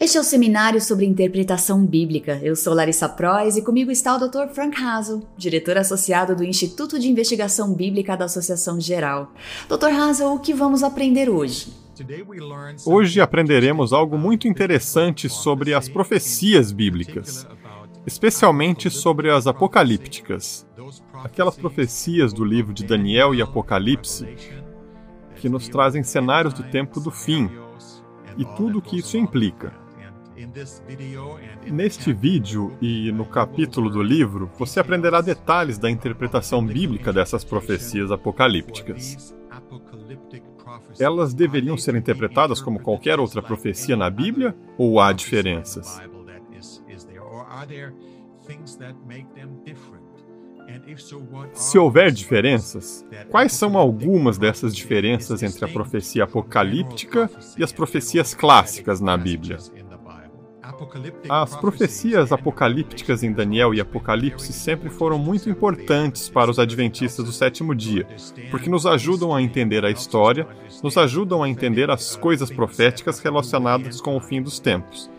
Este é o seminário sobre interpretação bíblica. Eu sou Larissa Prois e comigo está o Dr. Frank Hazel, diretor associado do Instituto de Investigação Bíblica da Associação Geral. Dr. Hazel, o que vamos aprender hoje? Hoje aprenderemos algo muito interessante sobre as profecias bíblicas, especialmente sobre as apocalípticas, aquelas profecias do livro de Daniel e Apocalipse que nos trazem cenários do tempo do fim e tudo o que isso implica. Neste vídeo e no capítulo do livro, você aprenderá detalhes da interpretação bíblica dessas profecias apocalípticas. Elas deveriam ser interpretadas como qualquer outra profecia na Bíblia ou há diferenças? Se houver diferenças, quais são algumas dessas diferenças entre a profecia apocalíptica e as profecias clássicas na Bíblia? As profecias apocalípticas em Daniel e Apocalipse sempre foram muito importantes para os adventistas do sétimo dia, porque nos ajudam a entender a história, nos ajudam a entender as coisas proféticas relacionadas com o fim dos tempos.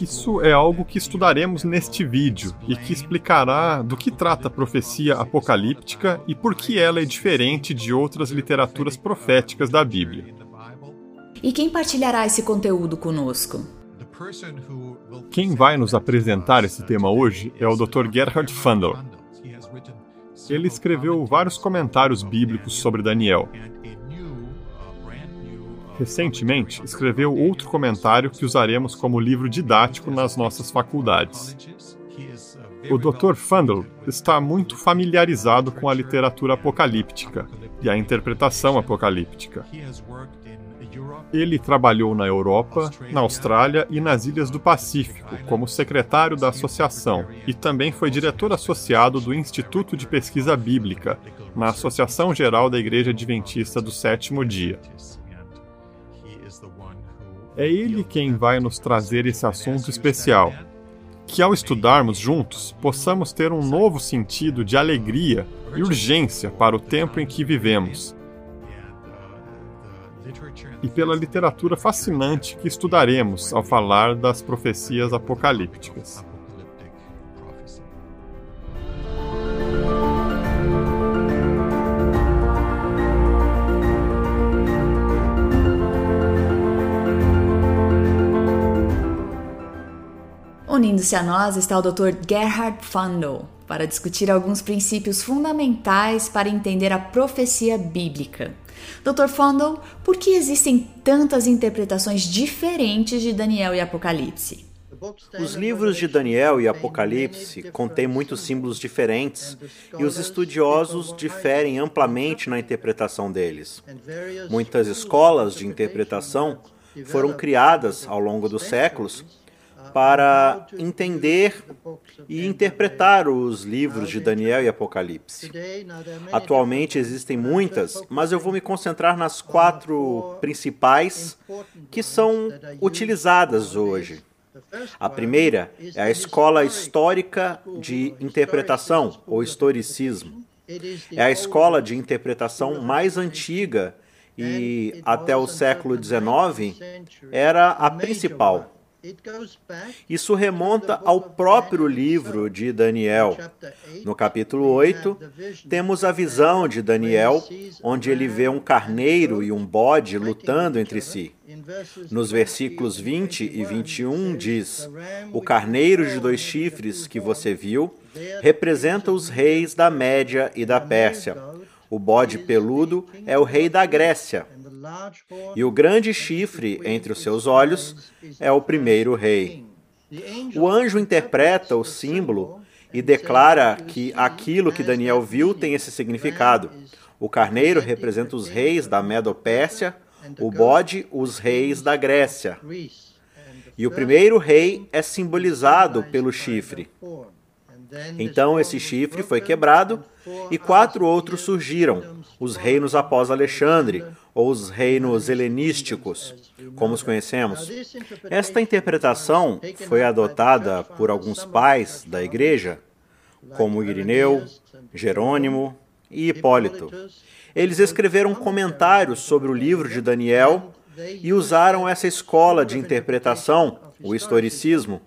Isso é algo que estudaremos neste vídeo e que explicará do que trata a profecia apocalíptica e por que ela é diferente de outras literaturas proféticas da Bíblia. E quem partilhará esse conteúdo conosco? Quem vai nos apresentar esse tema hoje é o Dr. Gerhard Fundel. Ele escreveu vários comentários bíblicos sobre Daniel. Recentemente, escreveu outro comentário que usaremos como livro didático nas nossas faculdades. O Dr. Fundel está muito familiarizado com a literatura apocalíptica e a interpretação apocalíptica. Ele trabalhou na Europa, na Austrália e nas Ilhas do Pacífico como secretário da associação e também foi diretor associado do Instituto de Pesquisa Bíblica na Associação Geral da Igreja Adventista do Sétimo Dia. É ele quem vai nos trazer esse assunto especial. Que ao estudarmos juntos, possamos ter um novo sentido de alegria e urgência para o tempo em que vivemos e pela literatura fascinante que estudaremos ao falar das profecias apocalípticas. Unindo-se a nós está o Dr. Gerhard Fundel para discutir alguns princípios fundamentais para entender a profecia bíblica. Dr. Fondle, por que existem tantas interpretações diferentes de Daniel e Apocalipse? Os livros de Daniel e Apocalipse contêm muitos símbolos diferentes e os estudiosos diferem amplamente na interpretação deles. Muitas escolas de interpretação foram criadas ao longo dos séculos para entender e interpretar os livros de Daniel e Apocalipse. Atualmente existem muitas, mas eu vou me concentrar nas quatro principais que são utilizadas hoje. A primeira é a escola histórica de interpretação, ou historicismo. É a escola de interpretação mais antiga e, até o século XIX, era a principal. Isso remonta ao próprio livro de Daniel. No capítulo 8, temos a visão de Daniel, onde ele vê um carneiro e um bode lutando entre si. Nos versículos 20 e 21 diz: O carneiro de dois chifres que você viu representa os reis da Média e da Pérsia. O bode peludo é o rei da Grécia. E o grande chifre entre os seus olhos é o primeiro rei. O anjo interpreta o símbolo e declara que aquilo que Daniel viu tem esse significado. O carneiro representa os reis da Medo-Pérsia, o bode, os reis da Grécia. E o primeiro rei é simbolizado pelo chifre. Então esse chifre foi quebrado e quatro outros surgiram, os reinos após Alexandre, ou os reinos helenísticos, como os conhecemos. Esta interpretação foi adotada por alguns pais da igreja, como Irineu, Jerônimo e Hipólito. Eles escreveram comentários sobre o livro de Daniel e usaram essa escola de interpretação, o historicismo,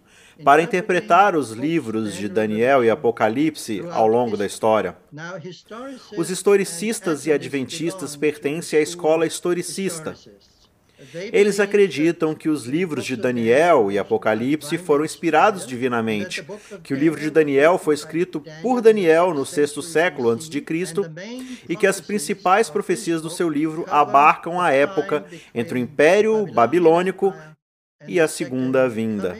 para interpretar os livros de Daniel e Apocalipse ao longo da história. Os historicistas e adventistas pertencem à escola historicista. Eles acreditam que os livros de Daniel e Apocalipse foram inspirados divinamente, que o livro de Daniel foi escrito por Daniel no sexto século antes de Cristo e que as principais profecias do seu livro abarcam a época entre o Império Babilônico e a Segunda Vinda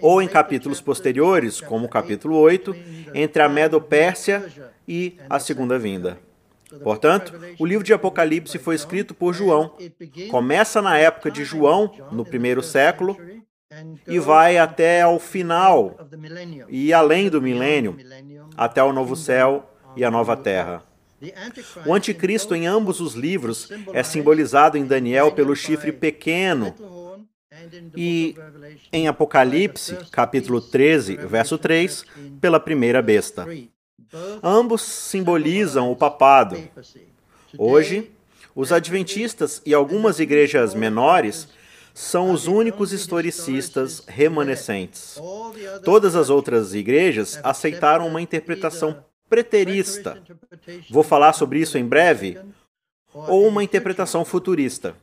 ou em capítulos posteriores, como o capítulo 8, entre a Medo-Pérsia e a Segunda Vinda. Portanto, o livro de Apocalipse foi escrito por João. Começa na época de João, no primeiro século, e vai até ao final e além do milênio, até o novo céu e a nova terra. O anticristo em ambos os livros é simbolizado em Daniel pelo chifre pequeno e em Apocalipse, capítulo 13, verso 3, pela primeira besta. Ambos simbolizam o papado. Hoje, os adventistas e algumas igrejas menores são os únicos historicistas remanescentes. Todas as outras igrejas aceitaram uma interpretação preterista. Vou falar sobre isso em breve. Ou uma interpretação futurista.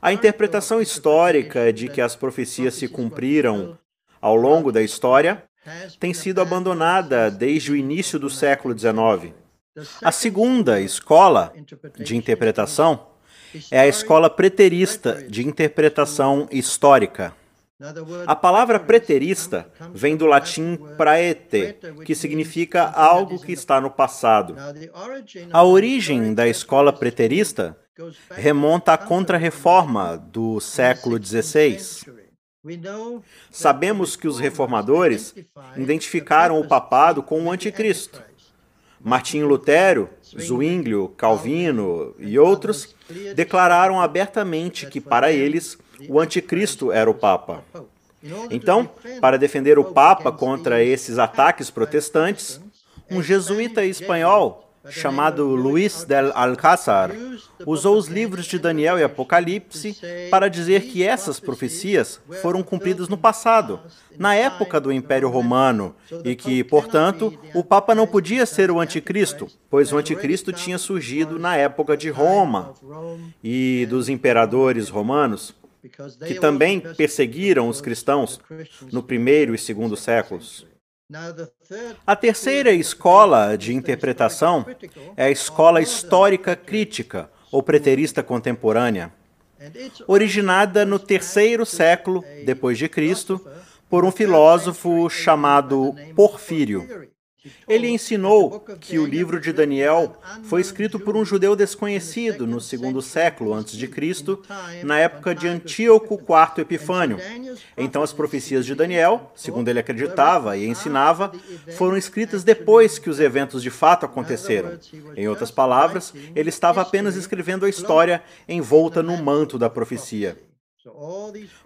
A interpretação histórica de que as profecias se cumpriram ao longo da história tem sido abandonada desde o início do século XIX. A segunda escola de interpretação é a escola preterista de interpretação histórica. A palavra preterista vem do latim praete, que significa algo que está no passado. A origem da escola preterista remonta à Contra-Reforma do século XVI. Sabemos que os reformadores identificaram o papado com o anticristo. Martinho Lutero, Zwinglio, Calvino e outros declararam abertamente que, para eles, o anticristo era o Papa. Então, para defender o Papa contra esses ataques protestantes, um jesuíta espanhol chamado Luís del Alcázar, usou os livros de Daniel e Apocalipse para dizer que essas profecias foram cumpridas no passado, na época do Império Romano, e que, portanto, o Papa não podia ser o Anticristo, pois o Anticristo tinha surgido na época de Roma e dos imperadores romanos, que também perseguiram os cristãos no primeiro e segundo séculos. A terceira escola de interpretação é a escola histórica crítica ou preterista contemporânea, originada no terceiro século depois de Cristo por um filósofo chamado Porfírio. Ele ensinou que o livro de Daniel foi escrito por um judeu desconhecido no segundo século antes de Cristo, na época de Antíoco IV Epifânio. Então as profecias de Daniel, segundo ele acreditava e ensinava, foram escritas depois que os eventos de fato aconteceram. Em outras palavras, ele estava apenas escrevendo a história envolta no manto da profecia.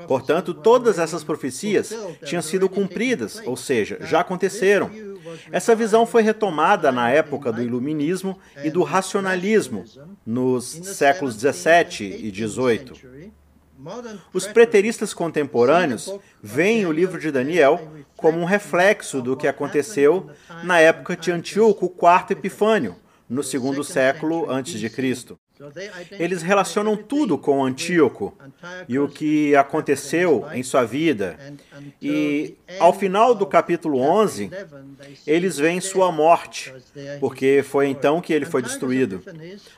Portanto, todas essas profecias tinham sido cumpridas, ou seja, já aconteceram. Essa visão foi retomada na época do Iluminismo e do racionalismo, nos séculos 17 e 18. Os preteristas contemporâneos veem o livro de Daniel como um reflexo do que aconteceu na época de Antíoco IV Epifânio, no segundo século antes de Cristo. Eles relacionam tudo com Antíoco e o que aconteceu em sua vida. E ao final do capítulo 11, eles veem sua morte, porque foi então que ele foi destruído.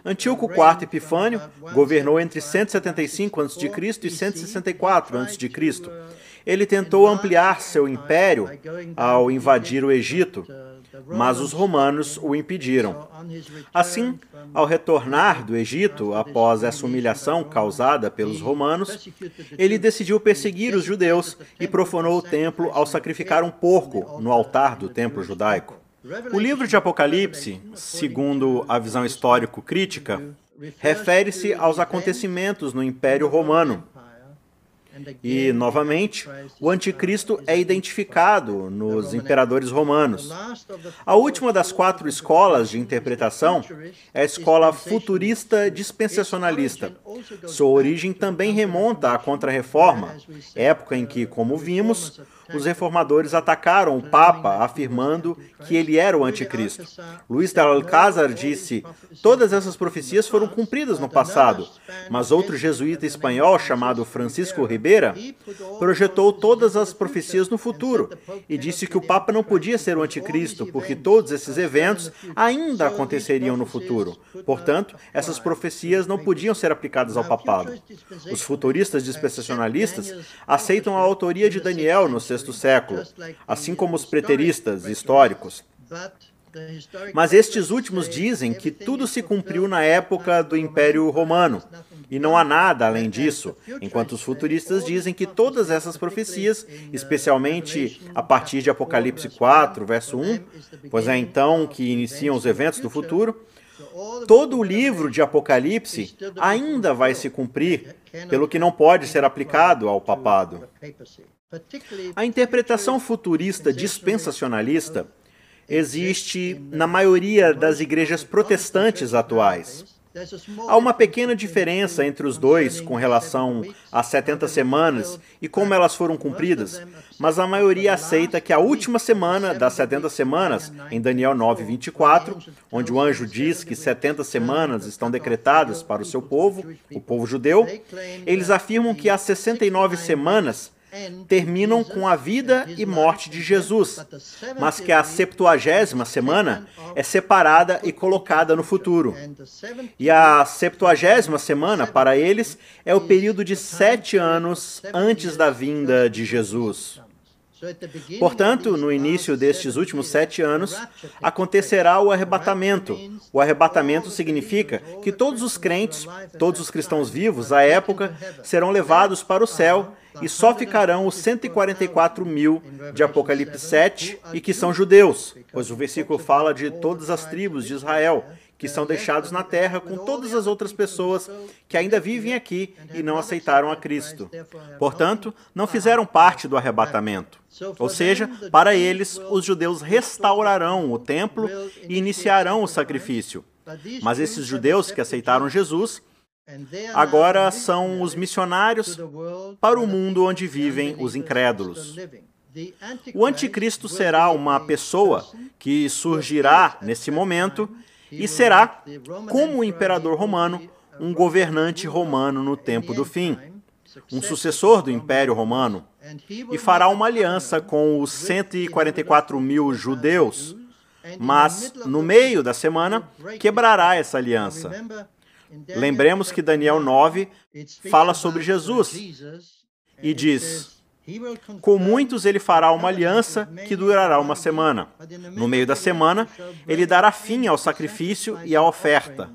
Antíoco IV Epifânio governou entre 175 a.C. e 164 a.C. Ele tentou ampliar seu império ao invadir o Egito, mas os romanos o impediram. Assim, ao retornar do Egito após essa humilhação causada pelos romanos, ele decidiu perseguir os judeus e profanou o templo ao sacrificar um porco no altar do templo judaico. O livro de Apocalipse, segundo a visão histórico-crítica, refere-se aos acontecimentos no Império Romano. E, novamente, o anticristo é identificado nos imperadores romanos. A última das quatro escolas de interpretação é a escola futurista dispensacionalista. Sua origem também remonta à Contra-Reforma, época em que, como vimos, os reformadores atacaram o Papa, afirmando que ele era o anticristo. Luís de Alcázar disse: todas essas profecias foram cumpridas no passado, mas outro jesuíta espanhol chamado Francisco Ribeira projetou todas as profecias no futuro e disse que o Papa não podia ser o anticristo, porque todos esses eventos ainda aconteceriam no futuro. Portanto, essas profecias não podiam ser aplicadas ao papado. Os futuristas dispensacionalistas aceitam a autoria de Daniel no sexto século, assim como os preteristas históricos. Mas estes últimos dizem que tudo se cumpriu na época do Império Romano, e não há nada além disso, enquanto os futuristas dizem que todas essas profecias, especialmente a partir de Apocalipse 4, verso 1, pois é então que iniciam os eventos do futuro, todo o livro de Apocalipse ainda vai se cumprir, pelo que não pode ser aplicado ao papado. A interpretação futurista dispensacionalista existe na maioria das igrejas protestantes atuais. Há uma pequena diferença entre os dois com relação às 70 semanas e como elas foram cumpridas, mas a maioria aceita que a última semana das 70 semanas, em Daniel 9, 24, onde o anjo diz que 70 semanas estão decretadas para o seu povo, o povo judeu, eles afirmam que as 69 semanas terminam com a vida e morte de Jesus, mas que a septuagésima semana é separada e colocada no futuro. E a septuagésima semana, para eles, é o período de sete anos antes da vinda de Jesus. Portanto, no início destes últimos sete anos, acontecerá o arrebatamento. O arrebatamento significa que todos os crentes, todos os cristãos vivos à época, serão levados para o céu e só ficarão os 144 mil de Apocalipse 7 e que são judeus, pois o versículo fala de todas as tribos de Israel que são deixados na terra com todas as outras pessoas que ainda vivem aqui e não aceitaram a Cristo. Portanto, não fizeram parte do arrebatamento. Ou seja, para eles, os judeus restaurarão o templo e iniciarão o sacrifício. Mas esses judeus que aceitaram Jesus agora são os missionários para o mundo onde vivem os incrédulos. O anticristo será uma pessoa que surgirá nesse momento e será, como o imperador romano, um governante romano no tempo do fim, um sucessor do Império Romano, e fará uma aliança com os 144 mil judeus, mas no meio da semana quebrará essa aliança. Lembremos que Daniel 9 fala sobre Jesus e diz: com muitos ele fará uma aliança que durará uma semana. No meio da semana, ele dará fim ao sacrifício e à oferta.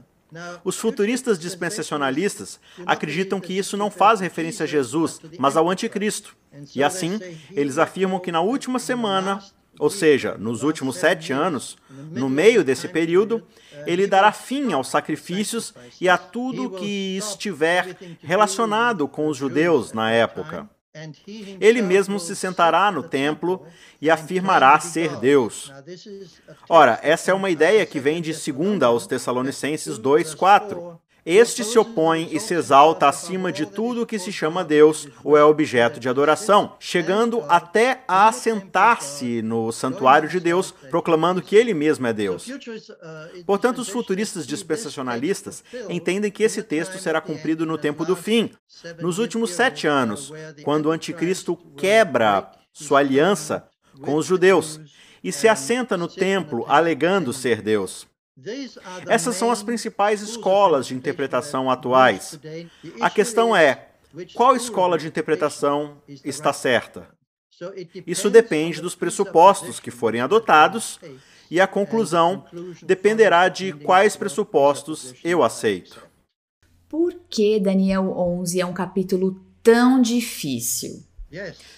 Os futuristas dispensacionalistas acreditam que isso não faz referência a Jesus, mas ao Anticristo. E assim, eles afirmam que na última semana, ou seja, nos últimos sete anos, no meio desse período, ele dará fim aos sacrifícios e a tudo que estiver relacionado com os judeus na época. Ele mesmo se sentará no templo e afirmará ser Deus. Ora, essa é uma ideia que vem de 2 aos Tessalonicenses 2:4. Este se opõe e se exalta acima de tudo que se chama Deus ou é objeto de adoração, chegando até a assentar-se no santuário de Deus, proclamando que ele mesmo é Deus. Portanto, os futuristas dispensacionalistas entendem que esse texto será cumprido no tempo do fim, nos últimos sete anos, quando o anticristo quebra sua aliança com os judeus e se assenta no templo alegando ser Deus. Essas são as principais escolas de interpretação atuais. A questão é: qual escola de interpretação está certa? Isso depende dos pressupostos que forem adotados e a conclusão dependerá de quais pressupostos eu aceito. Por que Daniel 11 é um capítulo tão difícil?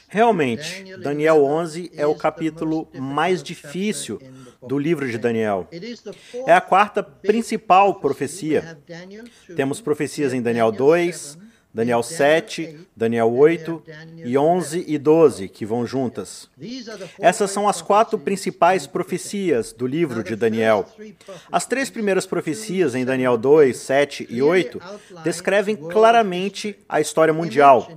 Realmente, Daniel 11 é o capítulo mais difícil do livro de Daniel. É a quarta principal profecia. Temos profecias em Daniel 2, Daniel 7, Daniel 8 e 11 e 12, que vão juntas. Essas são as quatro principais profecias do livro de Daniel. As três primeiras profecias, em Daniel 2, 7 e 8, descrevem claramente a história mundial.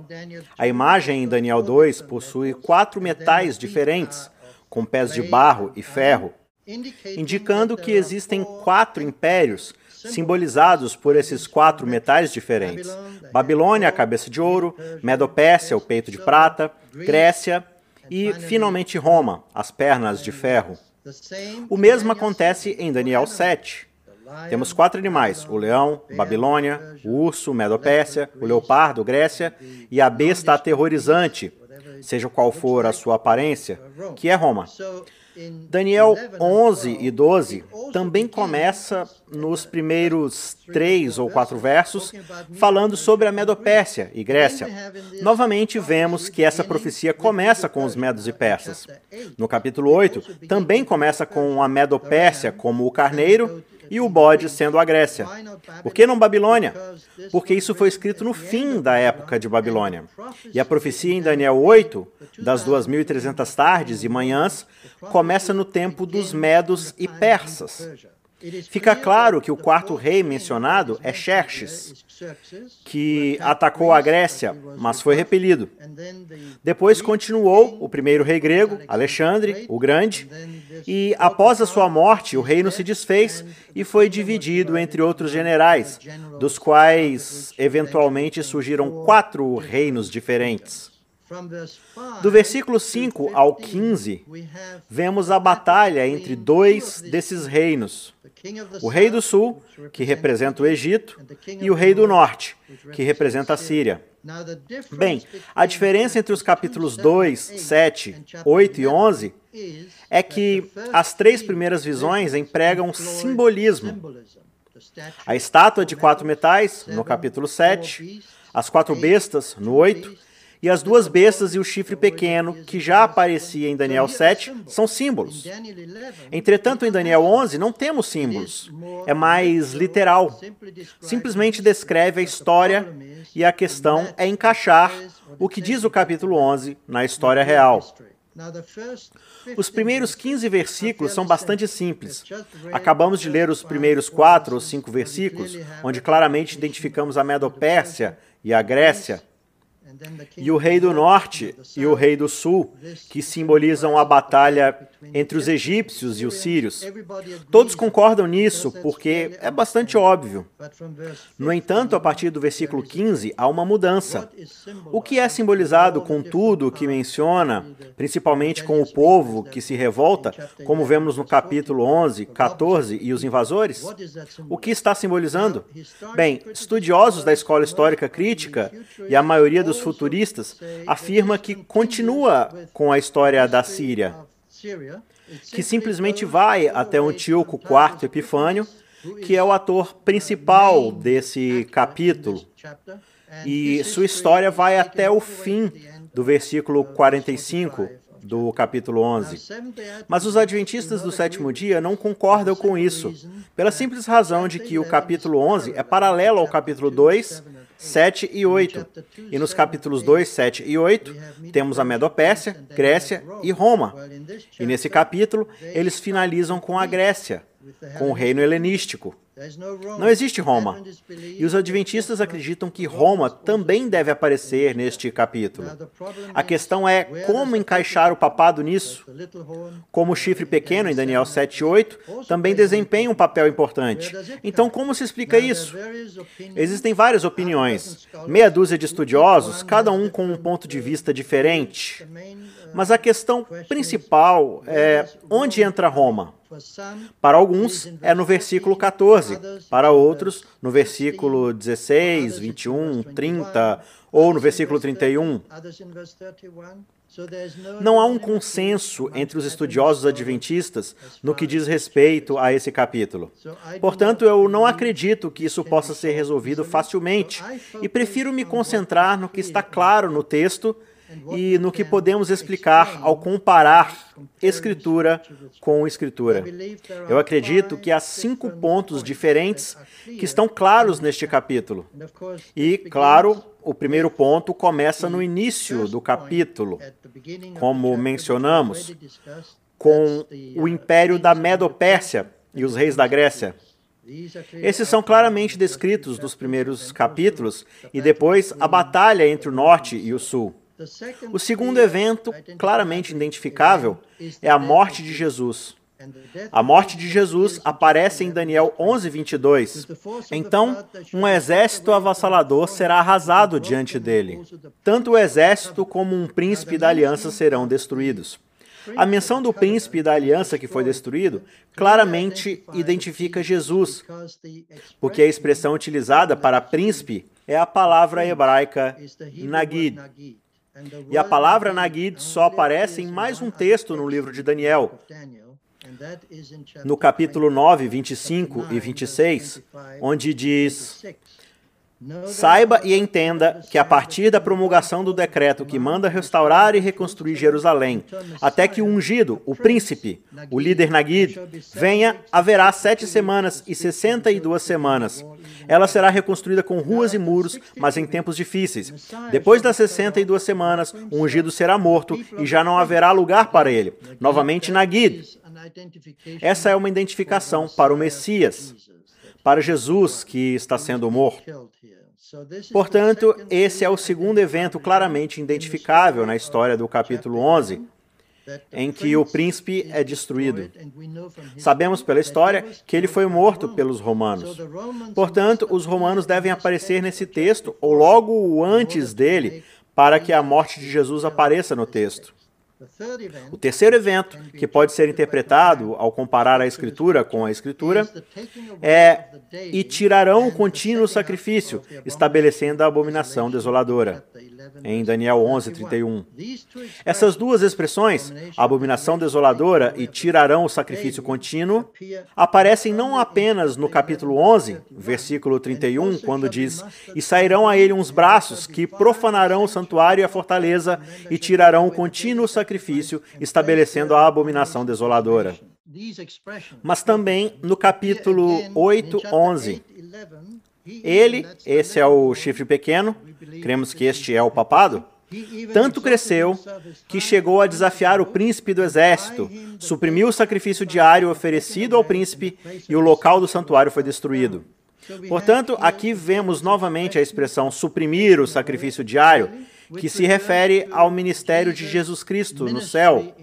A imagem em Daniel 2 possui quatro metais diferentes, com pés de barro e ferro, indicando que existem quatro impérios simbolizados por esses quatro metais diferentes: Babilônia, a cabeça de ouro, Medopécia, o peito de prata, Grécia e, finalmente, Roma, as pernas de ferro. O mesmo acontece em Daniel 7. Temos quatro animais: o leão, Babilônia, o urso, Medopécia, o leopardo, Grécia, e a besta aterrorizante, seja qual for a sua aparência, que é Roma. Daniel 11 e 12 também começa nos primeiros três ou quatro versos falando sobre a Medopérsia e Grécia. Novamente vemos que essa profecia começa com os medos e persas. No capítulo 8 também começa com a Medopérsia como o carneiro e o bode sendo a Grécia. Por que não Babilônia? Porque isso foi escrito no fim da época de Babilônia. E a profecia em Daniel 8, das 2.300 tardes e manhãs, começa no tempo dos medos e persas. Fica claro que o quarto rei mencionado é Xerxes, que atacou a Grécia, mas foi repelido. Depois continuou o primeiro rei grego, Alexandre, o Grande, e após a sua morte, o reino se desfez e foi dividido entre outros generais, dos quais eventualmente surgiram quatro reinos diferentes. Do versículo 5 ao 15, vemos a batalha entre dois desses reinos: o rei do sul, que representa o Egito, e o rei do norte, que representa a Síria. Bem, a diferença entre os capítulos 2, 7, 8 e 11 é que as três primeiras visões empregam simbolismo. A estátua de quatro metais, no capítulo 7, as quatro bestas, no 8, e as duas bestas e o chifre pequeno, que já aparecia em Daniel 7, são símbolos. Entretanto, em Daniel 11, não temos símbolos. É mais literal. Simplesmente descreve a história e a questão é encaixar o que diz o capítulo 11 na história real. Os primeiros 15 versículos são bastante simples. Acabamos de ler os primeiros quatro ou cinco versículos, onde claramente identificamos a Medopérsia e a Grécia e o rei do norte e o rei do sul, que simbolizam a batalha entre os egípcios e os sírios. Todos concordam nisso porque é bastante óbvio. No entanto, a partir do versículo 15, há uma mudança. O que é simbolizado com tudo que menciona, principalmente com o povo que se revolta, como vemos no capítulo 11, 14 e os invasores? O que está simbolizando? Bem, estudiosos da escola histórica crítica e a maioria dos futuristas afirma que continua com a história da Síria, que simplesmente vai até Antíoco IV Epifânio, que é o ator principal desse capítulo. E sua história vai até o fim do versículo 45 do capítulo 11. Mas os adventistas do sétimo dia não concordam com isso, pela simples razão de que o capítulo 11 é paralelo ao capítulo 2 7 e 8. E nos capítulos 2, 7 e 8, temos a Medopécia, Grécia e Roma. E nesse capítulo, eles finalizam com a Grécia, com o reino helenístico. Não existe Roma. E os adventistas acreditam que Roma também deve aparecer neste capítulo. A questão é como encaixar o papado nisso. Como o chifre pequeno em Daniel 7:8 também desempenha um papel importante. Então, como se explica isso? Existem várias opiniões, meia dúzia de estudiosos, cada um com um ponto de vista diferente. Mas a questão principal é onde entra Roma? Para alguns é no versículo 14, para outros no versículo 16, 21, 30 ou no versículo 31. Não há um consenso entre os estudiosos adventistas no que diz respeito a esse capítulo. Portanto, eu não acredito que isso possa ser resolvido facilmente e prefiro me concentrar no que está claro no texto e no que podemos explicar ao comparar Escritura com Escritura. Eu acredito que há cinco pontos diferentes que estão claros neste capítulo. E, claro, o primeiro ponto começa no início do capítulo, como mencionamos, com o império da Medo-Pérsia e os reis da Grécia. Esses são claramente descritos nos primeiros capítulos e depois a batalha entre o norte e o sul. O segundo evento, claramente identificável, é a morte de Jesus. A morte de Jesus aparece em Daniel 11, 22. Então, um exército avassalador será arrasado diante dele. Tanto o exército como um príncipe da aliança serão destruídos. A menção do príncipe da aliança que foi destruído claramente identifica Jesus, porque a expressão utilizada para príncipe é a palavra hebraica Nagid. E a palavra Nagid só aparece em mais um texto no livro de Daniel, no capítulo 9, 25 e 26, onde diz: Saiba e entenda que a partir da promulgação do decreto que manda restaurar e reconstruir Jerusalém, até que o ungido, o príncipe, o líder Nagid, venha, haverá sete semanas e sessenta e duas semanas. Ela será reconstruída com ruas e muros, mas em tempos difíceis. Depois das sessenta e duas semanas, o ungido será morto e já não haverá lugar para ele. Novamente Nagid. Essa é uma identificação para o Messias, para Jesus que está sendo morto. Portanto, esse é o segundo evento claramente identificável na história do capítulo 11, em que o príncipe é destruído. Sabemos pela história que ele foi morto pelos romanos. Portanto, os romanos devem aparecer nesse texto, ou logo antes dele, para que a morte de Jesus apareça no texto. O terceiro evento, que pode ser interpretado ao comparar a Escritura com a Escritura, é: E tirarão o contínuo sacrifício, estabelecendo a abominação desoladora em Daniel 11, 31. Essas duas expressões, abominação desoladora e tirarão o sacrifício contínuo, aparecem não apenas no capítulo 11, versículo 31, quando diz: E sairão a ele uns braços que profanarão o santuário e a fortaleza e tirarão o contínuo sacrifício, estabelecendo a abominação desoladora. Mas também no capítulo 8, 11. Ele, esse é o chifre pequeno, cremos que este é o papado, tanto cresceu que chegou a desafiar o príncipe do exército, suprimiu o sacrifício diário oferecido ao príncipe e o local do santuário foi destruído. Portanto, aqui vemos novamente a expressão suprimir o sacrifício diário, que se refere ao ministério de Jesus Cristo no céu,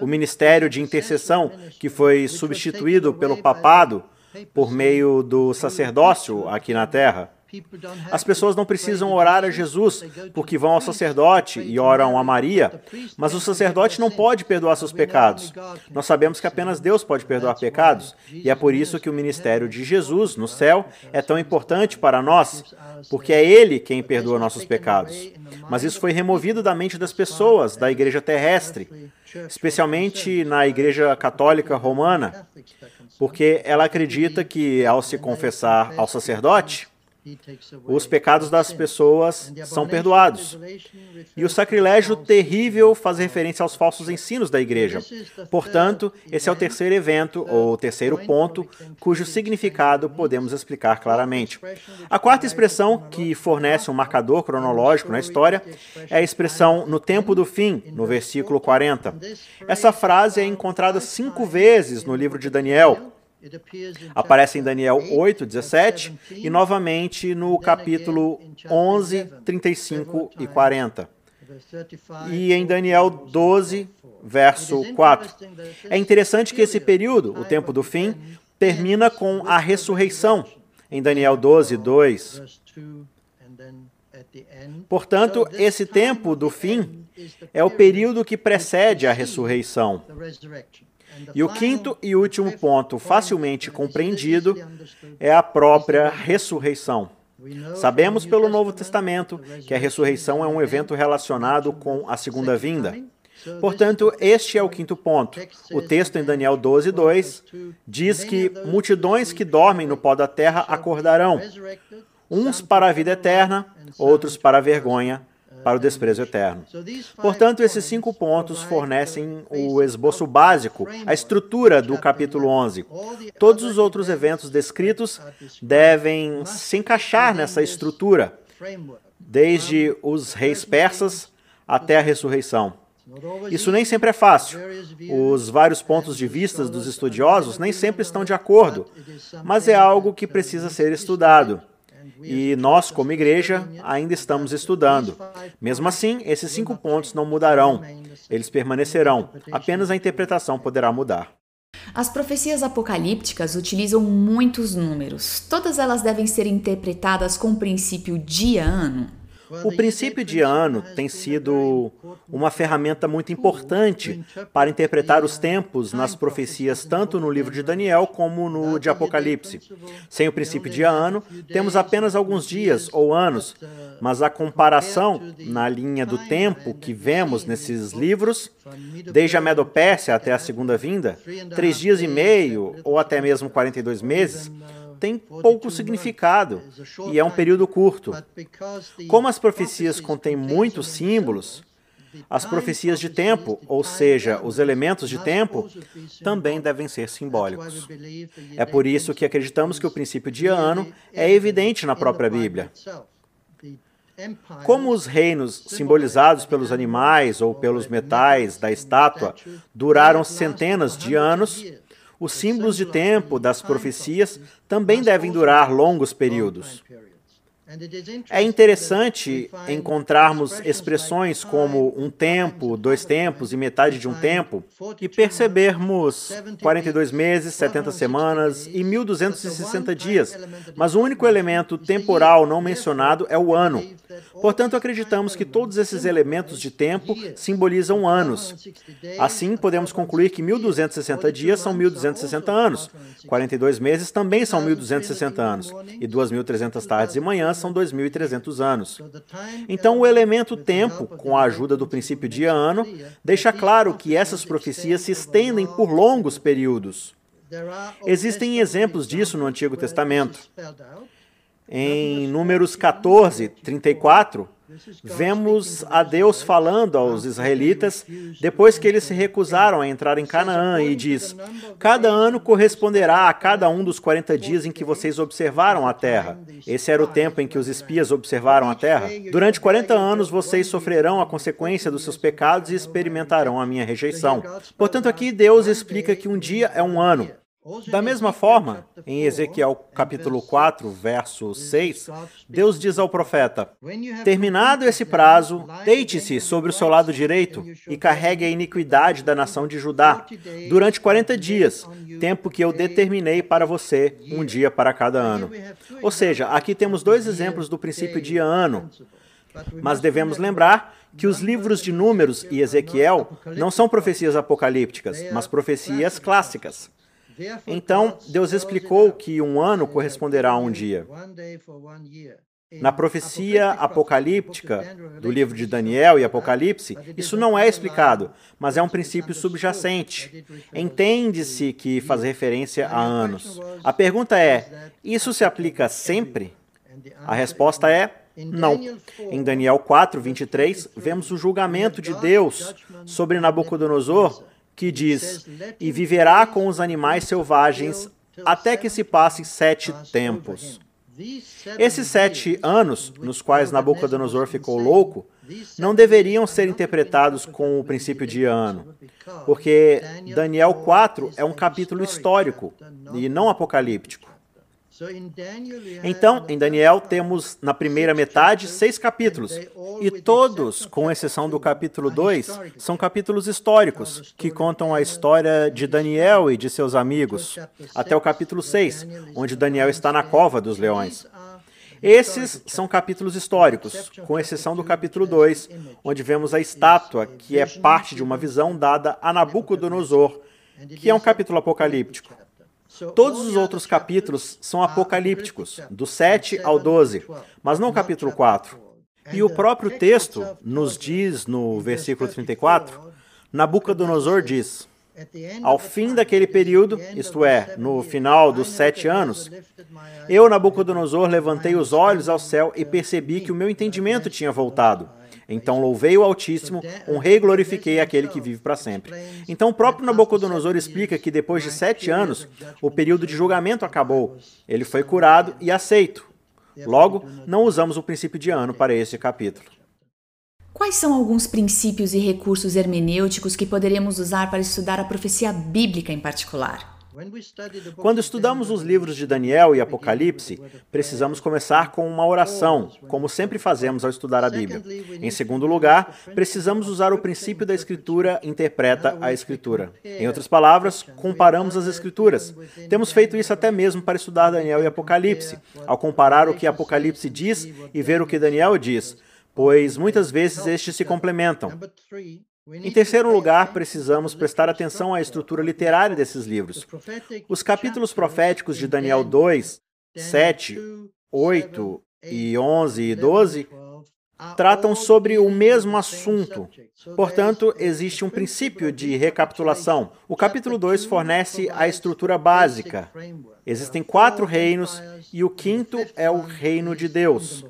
o ministério de intercessão que foi substituído pelo papado por meio do sacerdócio aqui na terra. As pessoas não precisam orar a Jesus porque vão ao sacerdote e oram a Maria, mas o sacerdote não pode perdoar seus pecados. Nós sabemos que apenas Deus pode perdoar pecados, e é por isso que o ministério de Jesus no céu é tão importante para nós, porque é Ele quem perdoa nossos pecados. Mas isso foi removido da mente das pessoas, da igreja terrestre, especialmente na igreja católica romana porque ela acredita que ao se confessar ao sacerdote, os pecados das pessoas são perdoados. E o sacrilégio terrível faz referência aos falsos ensinos da igreja. Portanto, esse é o terceiro evento, ou terceiro ponto, cujo significado podemos explicar claramente. A quarta expressão que fornece um marcador cronológico na história é a expressão no tempo do fim, no versículo 40. Essa frase é encontrada cinco vezes no livro de Daniel Aparece em Daniel 8, 17 e novamente no capítulo 11, 35 e 40. E em Daniel 12, verso 4. É interessante que esse período, o tempo do fim, termina com a ressurreição, em Daniel 12, 2. Portanto, esse tempo do fim é o período que precede a ressurreição. E o quinto e último ponto, facilmente compreendido, é a própria ressurreição. Sabemos pelo Novo Testamento que a ressurreição é um evento relacionado com a segunda vinda. Portanto, este é o quinto ponto. O texto em Daniel 12, 2 diz que multidões que dormem no pó da terra acordarão, uns para a vida eterna, outros para a vergonha para o desprezo eterno. Portanto, esses cinco pontos fornecem o esboço básico, a estrutura do capítulo 11. Todos os outros eventos descritos devem se encaixar nessa estrutura desde os reis persas até a ressurreição. Isso nem sempre é fácil. Os vários pontos de vista dos estudiosos nem sempre estão de acordo, mas é algo que precisa ser estudado. E nós, como igreja, ainda estamos estudando. Mesmo assim, esses cinco pontos não mudarão. Eles permanecerão. Apenas a interpretação poderá mudar. As profecias apocalípticas utilizam muitos números. Todas elas devem ser interpretadas com o princípio dia-ano. O princípio de ano tem sido uma ferramenta muito importante para interpretar os tempos nas profecias, tanto no livro de Daniel como no de Apocalipse. Sem o princípio de ano, temos apenas alguns dias ou anos, mas a comparação na linha do tempo que vemos nesses livros, desde a Medopérsia até a segunda vinda, três dias e meio ou até mesmo 42 meses, tem pouco significado e é um período curto. Como as profecias contêm muitos símbolos, as profecias de tempo, ou seja, os elementos de tempo, também devem ser simbólicos. É por isso que acreditamos que o princípio de ano é evidente na própria Bíblia. Como os reinos simbolizados pelos animais ou pelos metais da estátua duraram centenas de anos, os símbolos de tempo das profecias também devem durar longos períodos. É interessante encontrarmos expressões como um tempo, dois tempos e metade de um tempo e percebermos 42 meses, 70 semanas e 1260 dias, mas o único elemento temporal não mencionado é o ano. Portanto, acreditamos que todos esses elementos de tempo simbolizam anos. Assim, podemos concluir que 1260 dias são 1260 anos, 42 meses também são 1260 anos, e 2300 tardes e manhãs são 2.300 anos. Então, o elemento tempo, com a ajuda do princípio de ano, deixa claro que essas profecias se estendem por longos períodos. Existem exemplos disso no Antigo Testamento. Em Números 14, 34, vemos a Deus falando aos israelitas depois que eles se recusaram a entrar em Canaã e diz: Cada ano corresponderá a cada um dos 40 dias em que vocês observaram a terra. Esse era o tempo em que os espias observaram a terra. Durante 40 anos vocês sofrerão a consequência dos seus pecados e experimentarão a minha rejeição. Portanto, aqui Deus explica que um dia é um ano. Da mesma forma, em Ezequiel capítulo 4, verso 6, Deus diz ao profeta: Terminado esse prazo, deite-se sobre o seu lado direito e carregue a iniquidade da nação de Judá durante 40 dias, tempo que eu determinei para você, um dia para cada ano. Ou seja, aqui temos dois exemplos do princípio de ano. Mas devemos lembrar que os livros de Números e Ezequiel não são profecias apocalípticas, mas profecias clássicas. Então, Deus explicou que um ano corresponderá a um dia. Na profecia apocalíptica do livro de Daniel e Apocalipse, isso não é explicado, mas é um princípio subjacente. Entende-se que faz referência a anos. A pergunta é: isso se aplica sempre? A resposta é não. Em Daniel 4, 23, vemos o julgamento de Deus sobre Nabucodonosor que diz: E viverá com os animais selvagens até que se passem sete tempos. Esses sete anos, nos quais Nabucodonosor ficou louco, não deveriam ser interpretados com o princípio de ano, porque Daniel 4 é um capítulo histórico e não apocalíptico. Então, em Daniel, temos na primeira metade seis capítulos, e todos, com exceção do capítulo 2, são capítulos históricos, que contam a história de Daniel e de seus amigos, até o capítulo 6, onde Daniel está na cova dos leões. Esses são capítulos históricos, com exceção do capítulo 2, onde vemos a estátua, que é parte de uma visão dada a Nabucodonosor, que é um capítulo apocalíptico. Todos os outros capítulos são apocalípticos, do 7 ao 12, mas não o capítulo 4. E o próprio texto nos diz no versículo 34, Nabucodonosor diz: Ao fim daquele período, isto é, no final dos sete anos, eu, Nabucodonosor, levantei os olhos ao céu e percebi que o meu entendimento tinha voltado. Então louvei o Altíssimo, honrei e glorifiquei aquele que vive para sempre. Então o próprio Nabucodonosor explica que depois de sete anos, o período de julgamento acabou. Ele foi curado e aceito. Logo, não usamos o princípio de ano para este capítulo. Quais são alguns princípios e recursos hermenêuticos que poderemos usar para estudar a profecia bíblica em particular? Quando estudamos os livros de Daniel e Apocalipse, precisamos começar com uma oração, como sempre fazemos ao estudar a Bíblia. Em segundo lugar, precisamos usar o princípio da Escritura interpreta a Escritura. Em outras palavras, comparamos as Escrituras. Temos feito isso até mesmo para estudar Daniel e Apocalipse, ao comparar o que Apocalipse diz e ver o que Daniel diz pois muitas vezes estes se complementam. Em terceiro lugar, precisamos prestar atenção à estrutura literária desses livros. Os capítulos proféticos de Daniel 2, 7, 8 e 11 e 12 tratam sobre o mesmo assunto. Portanto, existe um princípio de recapitulação. O capítulo 2 fornece a estrutura básica. Existem quatro reinos e o quinto é o reino de Deus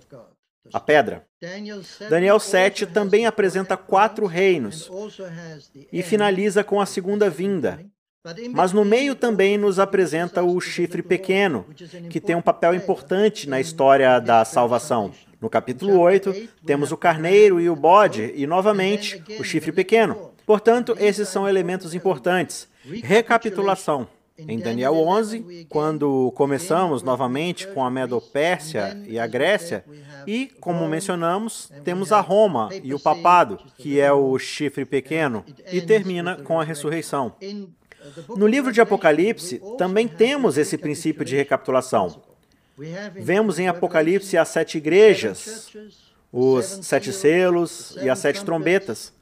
a pedra. Daniel 7 também apresenta quatro reinos e finaliza com a segunda vinda. Mas no meio também nos apresenta o chifre pequeno, que tem um papel importante na história da salvação. No capítulo 8, temos o carneiro e o bode, e novamente o chifre pequeno. Portanto, esses são elementos importantes. Recapitulação. Em Daniel 11, quando começamos novamente com a Medo-Pérsia e a Grécia, e, como mencionamos, temos a Roma e o papado, que é o chifre pequeno, e termina com a ressurreição. No livro de Apocalipse, também temos esse princípio de recapitulação. Vemos em Apocalipse as sete igrejas, os sete selos e as sete trombetas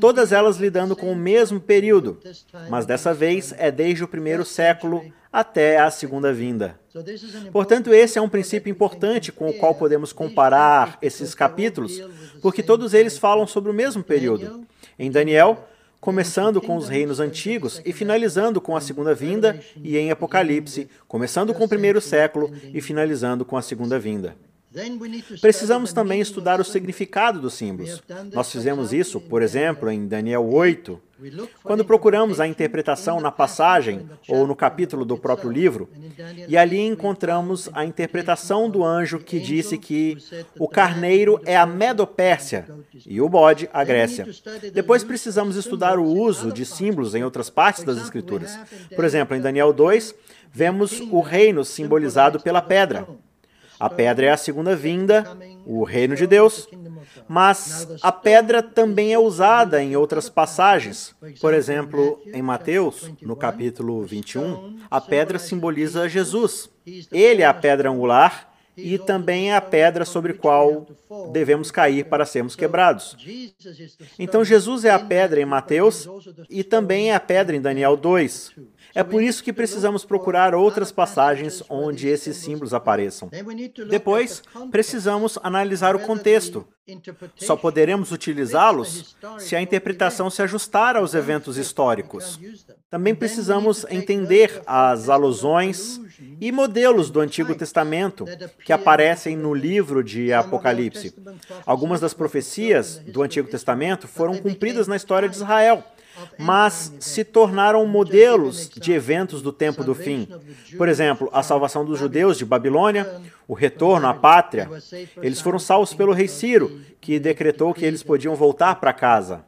todas elas lidando com o mesmo período, mas dessa vez é desde o primeiro século até a segunda vinda. Portanto, esse é um princípio importante com o qual podemos comparar esses capítulos, porque todos eles falam sobre o mesmo período. Em Daniel, começando com os reinos antigos e finalizando com a segunda vinda, e em Apocalipse, começando com o primeiro século e finalizando com a segunda vinda. Precisamos também estudar o significado dos símbolos. Nós fizemos isso, por exemplo, em Daniel 8, quando procuramos a interpretação na passagem ou no capítulo do próprio livro, e ali encontramos a interpretação do anjo que disse que o carneiro é a Medopérsia e o bode a Grécia. Depois precisamos estudar o uso de símbolos em outras partes das Escrituras. Por exemplo, em Daniel 2, vemos o reino simbolizado pela pedra. A pedra é a segunda vinda, o reino de Deus, mas a pedra também é usada em outras passagens. Por exemplo, em Mateus, no capítulo 21, a pedra simboliza Jesus. Ele é a pedra angular e também é a pedra sobre qual devemos cair para sermos quebrados. Então, Jesus é a pedra em Mateus e também é a pedra em Daniel 2. É por isso que precisamos procurar outras passagens onde esses símbolos apareçam. Depois, precisamos analisar o contexto. Só poderemos utilizá-los se a interpretação se ajustar aos eventos históricos. Também precisamos entender as alusões e modelos do Antigo Testamento que aparecem no livro de Apocalipse. Algumas das profecias do Antigo Testamento foram cumpridas na história de Israel mas se tornaram modelos de eventos do tempo do fim. Por exemplo, a salvação dos judeus de Babilônia, o retorno à pátria. Eles foram salvos pelo rei Ciro, que decretou que eles podiam voltar para casa.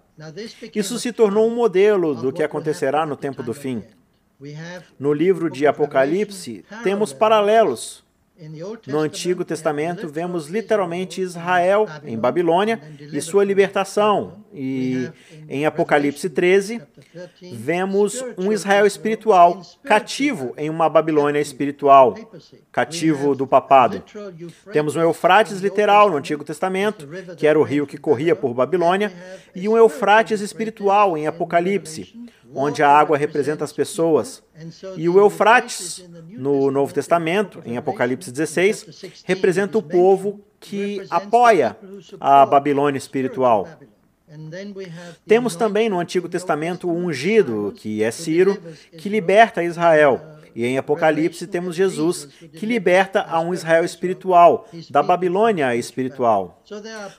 Isso se tornou um modelo do que acontecerá no tempo do fim. No livro de Apocalipse, temos paralelos no Antigo Testamento, vemos literalmente Israel em Babilônia e sua libertação. E em Apocalipse 13, vemos um Israel espiritual cativo em uma Babilônia espiritual, cativo do papado. Temos um Eufrates literal no Antigo Testamento, que era o rio que corria por Babilônia, e um Eufrates espiritual em Apocalipse onde a água representa as pessoas. E o Eufrates, no Novo Testamento, em Apocalipse 16, representa o povo que apoia a Babilônia espiritual. Temos também no Antigo Testamento o ungido, que é Ciro, que liberta Israel. E em Apocalipse temos Jesus, que liberta a um Israel espiritual, da Babilônia espiritual.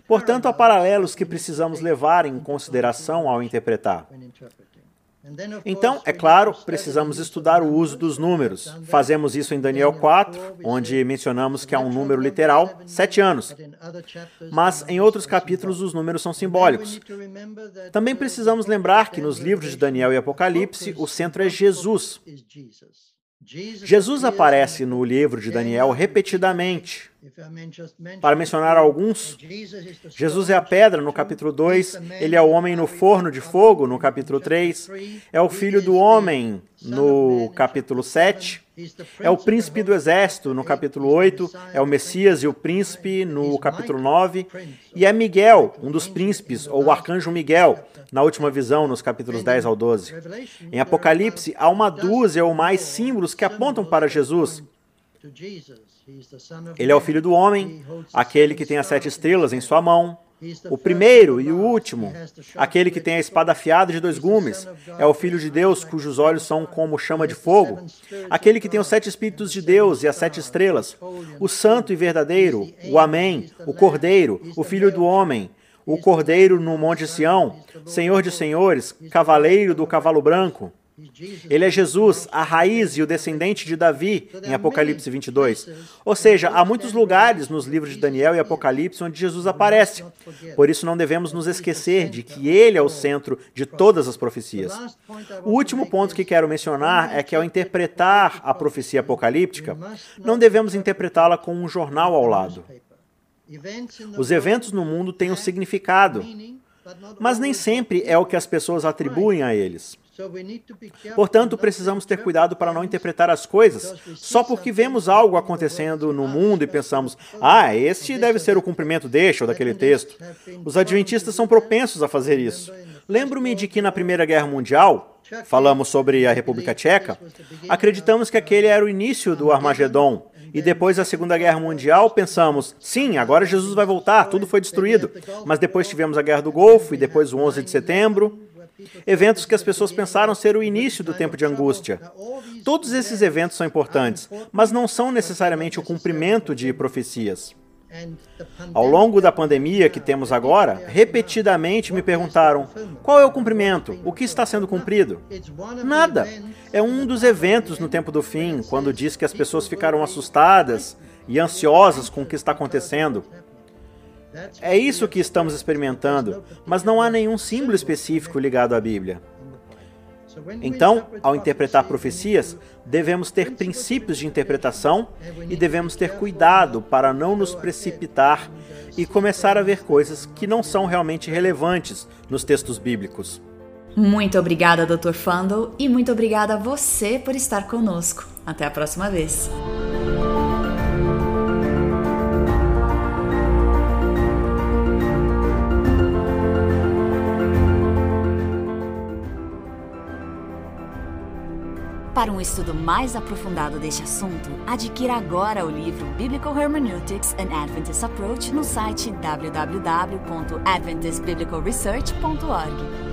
Portanto, há paralelos que precisamos levar em consideração ao interpretar. Então, é claro, precisamos estudar o uso dos números. Fazemos isso em Daniel 4, onde mencionamos que há um número literal, sete anos. Mas em outros capítulos os números são simbólicos. Também precisamos lembrar que nos livros de Daniel e Apocalipse o centro é Jesus. Jesus aparece no livro de Daniel repetidamente. Para mencionar alguns, Jesus é a pedra no capítulo 2, ele é o homem no forno de fogo no capítulo 3, é o filho do homem no capítulo 7, é o príncipe do exército no capítulo 8, é o Messias e o príncipe no capítulo 9, e é Miguel, um dos príncipes, ou o arcanjo Miguel, na última visão, nos capítulos 10 ao 12. Em Apocalipse, há uma dúzia ou mais símbolos que apontam para Jesus. Ele é o filho do homem, aquele que tem as sete estrelas em sua mão. O primeiro e o último, aquele que tem a espada afiada de dois gumes, é o Filho de Deus, cujos olhos são como chama de fogo. Aquele que tem os sete Espíritos de Deus e as sete estrelas. O Santo e Verdadeiro, o Amém, o Cordeiro, o Filho do Homem, o Cordeiro no Monte Sião, Senhor de Senhores, Cavaleiro do Cavalo Branco. Ele é Jesus, a raiz e o descendente de Davi, em Apocalipse 22. Ou seja, há muitos lugares nos livros de Daniel e Apocalipse onde Jesus aparece. Por isso, não devemos nos esquecer de que ele é o centro de todas as profecias. O último ponto que quero mencionar é que, ao interpretar a profecia apocalíptica, não devemos interpretá-la com um jornal ao lado. Os eventos no mundo têm um significado, mas nem sempre é o que as pessoas atribuem a eles. Portanto, precisamos ter cuidado para não interpretar as coisas só porque vemos algo acontecendo no mundo e pensamos, ah, este deve ser o cumprimento deste ou daquele texto. Os adventistas são propensos a fazer isso. Lembro-me de que na Primeira Guerra Mundial, falamos sobre a República Tcheca, acreditamos que aquele era o início do Armagedon. E depois da Segunda Guerra Mundial, pensamos, sim, agora Jesus vai voltar, tudo foi destruído. Mas depois tivemos a Guerra do Golfo e depois o 11 de setembro. Eventos que as pessoas pensaram ser o início do tempo de angústia. Todos esses eventos são importantes, mas não são necessariamente o cumprimento de profecias. Ao longo da pandemia que temos agora, repetidamente me perguntaram: qual é o cumprimento? O que está sendo cumprido? Nada. É um dos eventos no tempo do fim, quando diz que as pessoas ficaram assustadas e ansiosas com o que está acontecendo. É isso que estamos experimentando, mas não há nenhum símbolo específico ligado à Bíblia. Então, ao interpretar profecias, devemos ter princípios de interpretação e devemos ter cuidado para não nos precipitar e começar a ver coisas que não são realmente relevantes nos textos bíblicos. Muito obrigada, Dr. Fundle, e muito obrigada a você por estar conosco. Até a próxima vez. Para um estudo mais aprofundado deste assunto, adquira agora o livro Biblical Hermeneutics and Adventist Approach no site www.adventistbiblicalresearch.org.